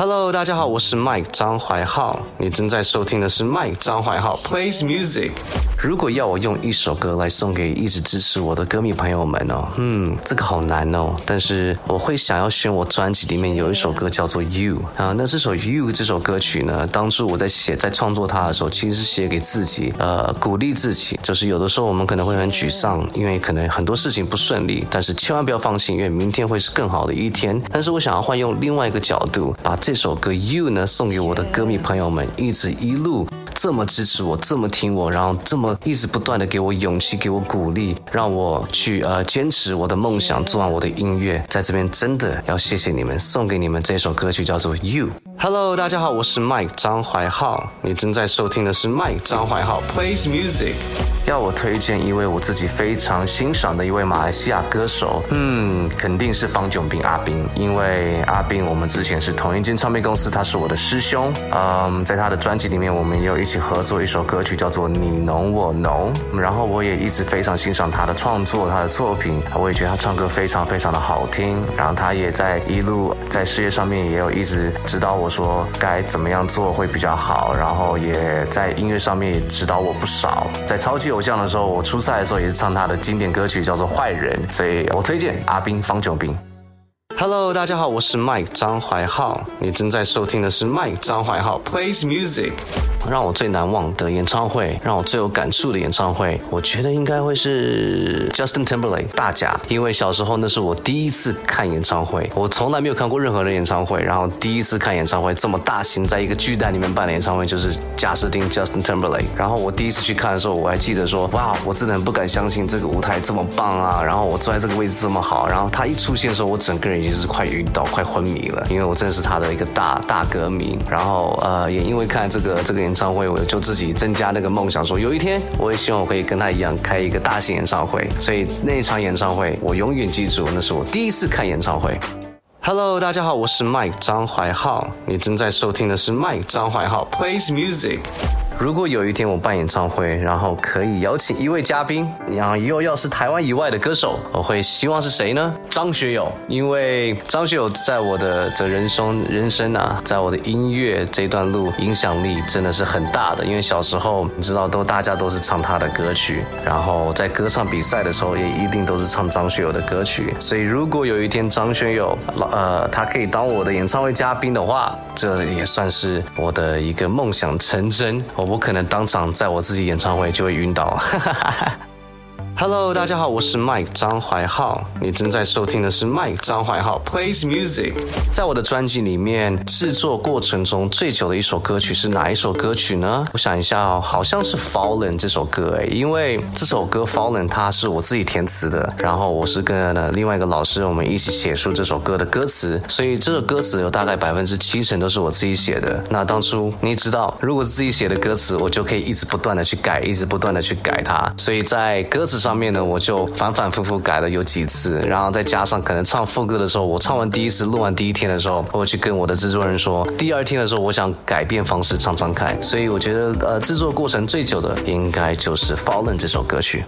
Hello，大家好，我是 Mike 张怀浩，你正在收听的是 Mike 张怀浩 plays music。如果要我用一首歌来送给一直支持我的歌迷朋友们哦，嗯，这个好难哦。但是我会想要选我专辑里面有一首歌叫做 You 啊，那这首 You 这首歌曲呢，当初我在写在创作它的时候，其实是写给自己，呃，鼓励自己。就是有的时候我们可能会很沮丧，因为可能很多事情不顺利，但是千万不要放弃，因为明天会是更好的一天。但是我想要换用另外一个角度，把这首歌 You 呢送给我的歌迷朋友们，一直一路。这么支持我，这么听我，然后这么一直不断的给我勇气，给我鼓励，让我去呃坚持我的梦想，做完我的音乐，在这边真的要谢谢你们，送给你们这首歌曲叫做 You。Hello，大家好，我是 Mike 张怀浩，你正在收听的是 Mike 张怀浩 plays music。要我推荐一位我自己非常欣赏的一位马来西亚歌手，嗯，肯定是方炯斌阿斌，因为阿斌我们之前是同一间唱片公司，他是我的师兄，嗯，在他的专辑里面，我们也有一起合作一首歌曲叫做你侬我侬，然后我也一直非常欣赏他的创作，他的作品，我也觉得他唱歌非常非常的好听，然后他也在一路在事业上面也有一直指导我。说该怎么样做会比较好，然后也在音乐上面也指导我不少。在超级有偶像的时候，我初赛的时候也是唱他的经典歌曲，叫做《坏人》，所以我推荐阿斌方炯斌。Hello，大家好，我是 Mike 张怀浩，你正在收听的是 Mike 张怀浩。Plays music。让我最难忘的演唱会，让我最有感触的演唱会，我觉得应该会是 Justin Timberlake 大贾，因为小时候那是我第一次看演唱会，我从来没有看过任何的演唱会，然后第一次看演唱会这么大型，在一个巨蛋里面办的演唱会就是贾斯汀 Justin Timberlake，然后我第一次去看的时候，我还记得说，哇，我真的很不敢相信这个舞台这么棒啊，然后我坐在这个位置这么好，然后他一出现的时候，我整个人已经是快晕倒、快昏迷了，因为我真的是他的一个大大歌迷，然后呃，也因为看这个这个演唱会，我就自己增加那个梦想，说有一天我也希望我可以跟他一样开一个大型演唱会。所以那一场演唱会我永远记住，那是我第一次看演唱会。Hello，大家好，我是 Mike 张怀浩，你正在收听的是 Mike 张怀浩 plays music。如果有一天我办演唱会，然后可以邀请一位嘉宾，然后又要是台湾以外的歌手，我会希望是谁呢？张学友，因为张学友在我的的人生人生啊，在我的音乐这段路影响力真的是很大的。因为小时候你知道都大家都是唱他的歌曲，然后在歌唱比赛的时候也一定都是唱张学友的歌曲。所以如果有一天张学友呃他可以当我的演唱会嘉宾的话，这也算是我的一个梦想成真。我。我可能当场在我自己演唱会就会晕倒。Hello，大家好，我是 Mike 张怀浩，你正在收听的是 Mike 张怀浩 plays music。在我的专辑里面，制作过程中最久的一首歌曲是哪一首歌曲呢？我想一下哦，好像是 Fallen 这首歌诶，因为这首歌 Fallen 它是我自己填词的，然后我是跟另外一个老师我们一起写出这首歌的歌词，所以这首歌词有大概百分之七成都是我自己写的。那当初你知道，如果是自己写的歌词，我就可以一直不断的去改，一直不断的去改它，所以在歌词上。上面呢，我就反反复复改了有几次，然后再加上可能唱副歌的时候，我唱完第一次录完第一天的时候，我去跟我的制作人说，第二天的时候我想改变方式唱唱看，所以我觉得呃制作过程最久的应该就是《Fallen》这首歌曲。